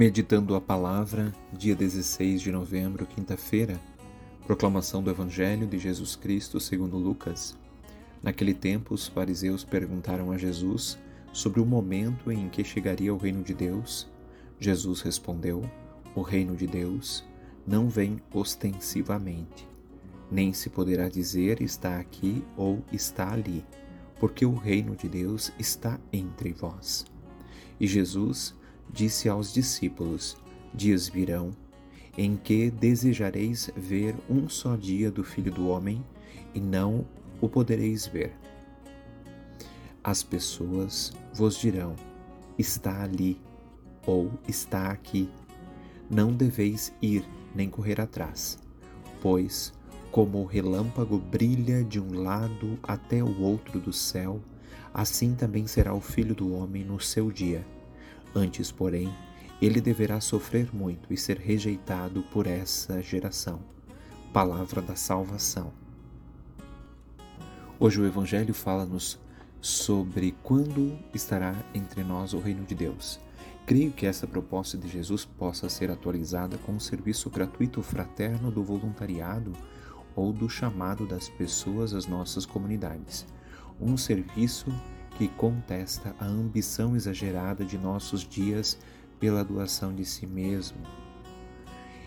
Meditando a palavra, dia 16 de novembro, quinta-feira, proclamação do Evangelho de Jesus Cristo segundo Lucas. Naquele tempo, os fariseus perguntaram a Jesus sobre o momento em que chegaria o reino de Deus. Jesus respondeu: O reino de Deus não vem ostensivamente, nem se poderá dizer está aqui ou está ali, porque o reino de Deus está entre vós. E Jesus disse aos discípulos: Dias virão em que desejareis ver um só dia do Filho do Homem e não o podereis ver. As pessoas vos dirão: Está ali ou está aqui. Não deveis ir nem correr atrás, pois, como o relâmpago brilha de um lado até o outro do céu, assim também será o Filho do Homem no seu dia. Antes, porém, ele deverá sofrer muito e ser rejeitado por essa geração. Palavra da salvação. Hoje o Evangelho fala-nos sobre quando estará entre nós o reino de Deus. Creio que essa proposta de Jesus possa ser atualizada com o serviço gratuito fraterno do voluntariado ou do chamado das pessoas às nossas comunidades. Um serviço que contesta a ambição exagerada de nossos dias pela doação de si mesmo.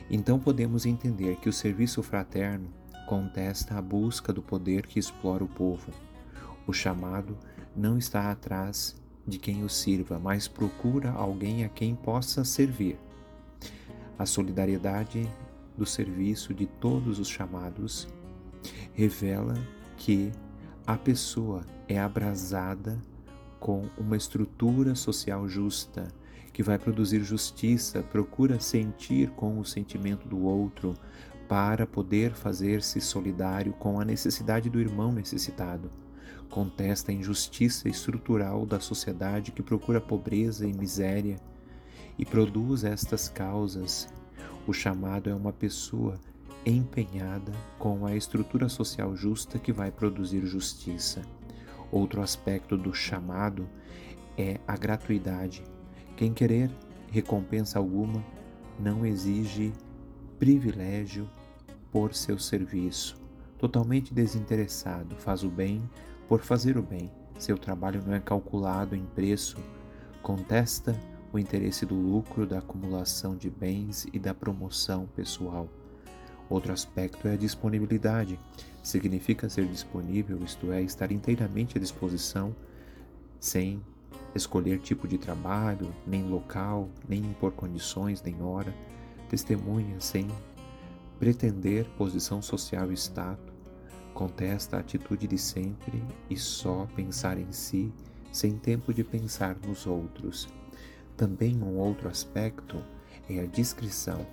Então podemos entender que o serviço fraterno contesta a busca do poder que explora o povo. O chamado não está atrás de quem o sirva, mas procura alguém a quem possa servir. A solidariedade do serviço de todos os chamados revela que a pessoa é abrasada com uma estrutura social justa que vai produzir justiça, procura sentir com o sentimento do outro para poder fazer-se solidário com a necessidade do irmão necessitado. Contesta a injustiça estrutural da sociedade que procura pobreza e miséria e produz estas causas. O chamado é uma pessoa empenhada com a estrutura social justa que vai produzir justiça. Outro aspecto do chamado é a gratuidade. Quem querer recompensa alguma não exige privilégio por seu serviço. Totalmente desinteressado, faz o bem por fazer o bem. Seu trabalho não é calculado em preço, contesta o interesse do lucro, da acumulação de bens e da promoção pessoal. Outro aspecto é a disponibilidade. Significa ser disponível, isto é, estar inteiramente à disposição, sem escolher tipo de trabalho, nem local, nem impor condições, nem hora. Testemunha sem pretender posição social e status. Contesta a atitude de sempre e só pensar em si, sem tempo de pensar nos outros. Também um outro aspecto é a discrição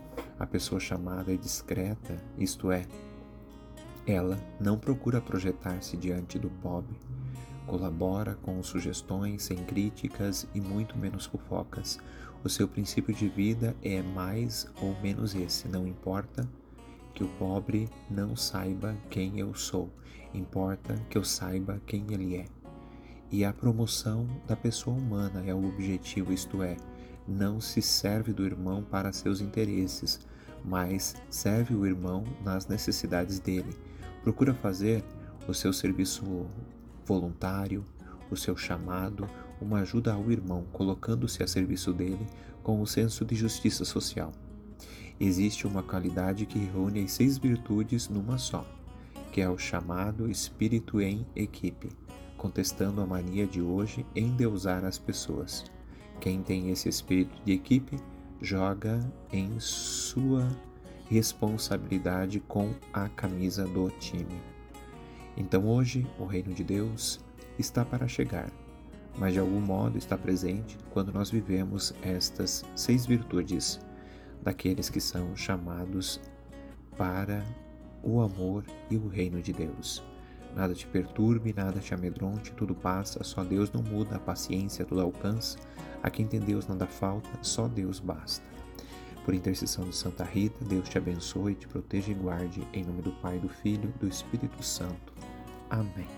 a pessoa chamada é discreta, isto é, ela não procura projetar-se diante do pobre, colabora com sugestões sem críticas e muito menos fofocas. O seu princípio de vida é mais ou menos esse: não importa que o pobre não saiba quem eu sou, importa que eu saiba quem ele é. E a promoção da pessoa humana é o objetivo, isto é, não se serve do irmão para seus interesses, mas serve o irmão nas necessidades dele. Procura fazer o seu serviço voluntário, o seu chamado, uma ajuda ao irmão, colocando-se a serviço dele com o senso de justiça social. Existe uma qualidade que reúne as seis virtudes numa só, que é o chamado espírito em equipe, contestando a mania de hoje em deusar as pessoas. Quem tem esse espírito de equipe joga em sua responsabilidade com a camisa do time. Então hoje o reino de Deus está para chegar, mas de algum modo está presente quando nós vivemos estas seis virtudes daqueles que são chamados para o amor e o reino de Deus. Nada te perturbe, nada te amedronte, tudo passa, só Deus não muda, a paciência tudo alcança, a quem tem Deus nada falta, só Deus basta. Por intercessão de Santa Rita, Deus te abençoe, te proteja e guarde, em nome do Pai, do Filho e do Espírito Santo. Amém.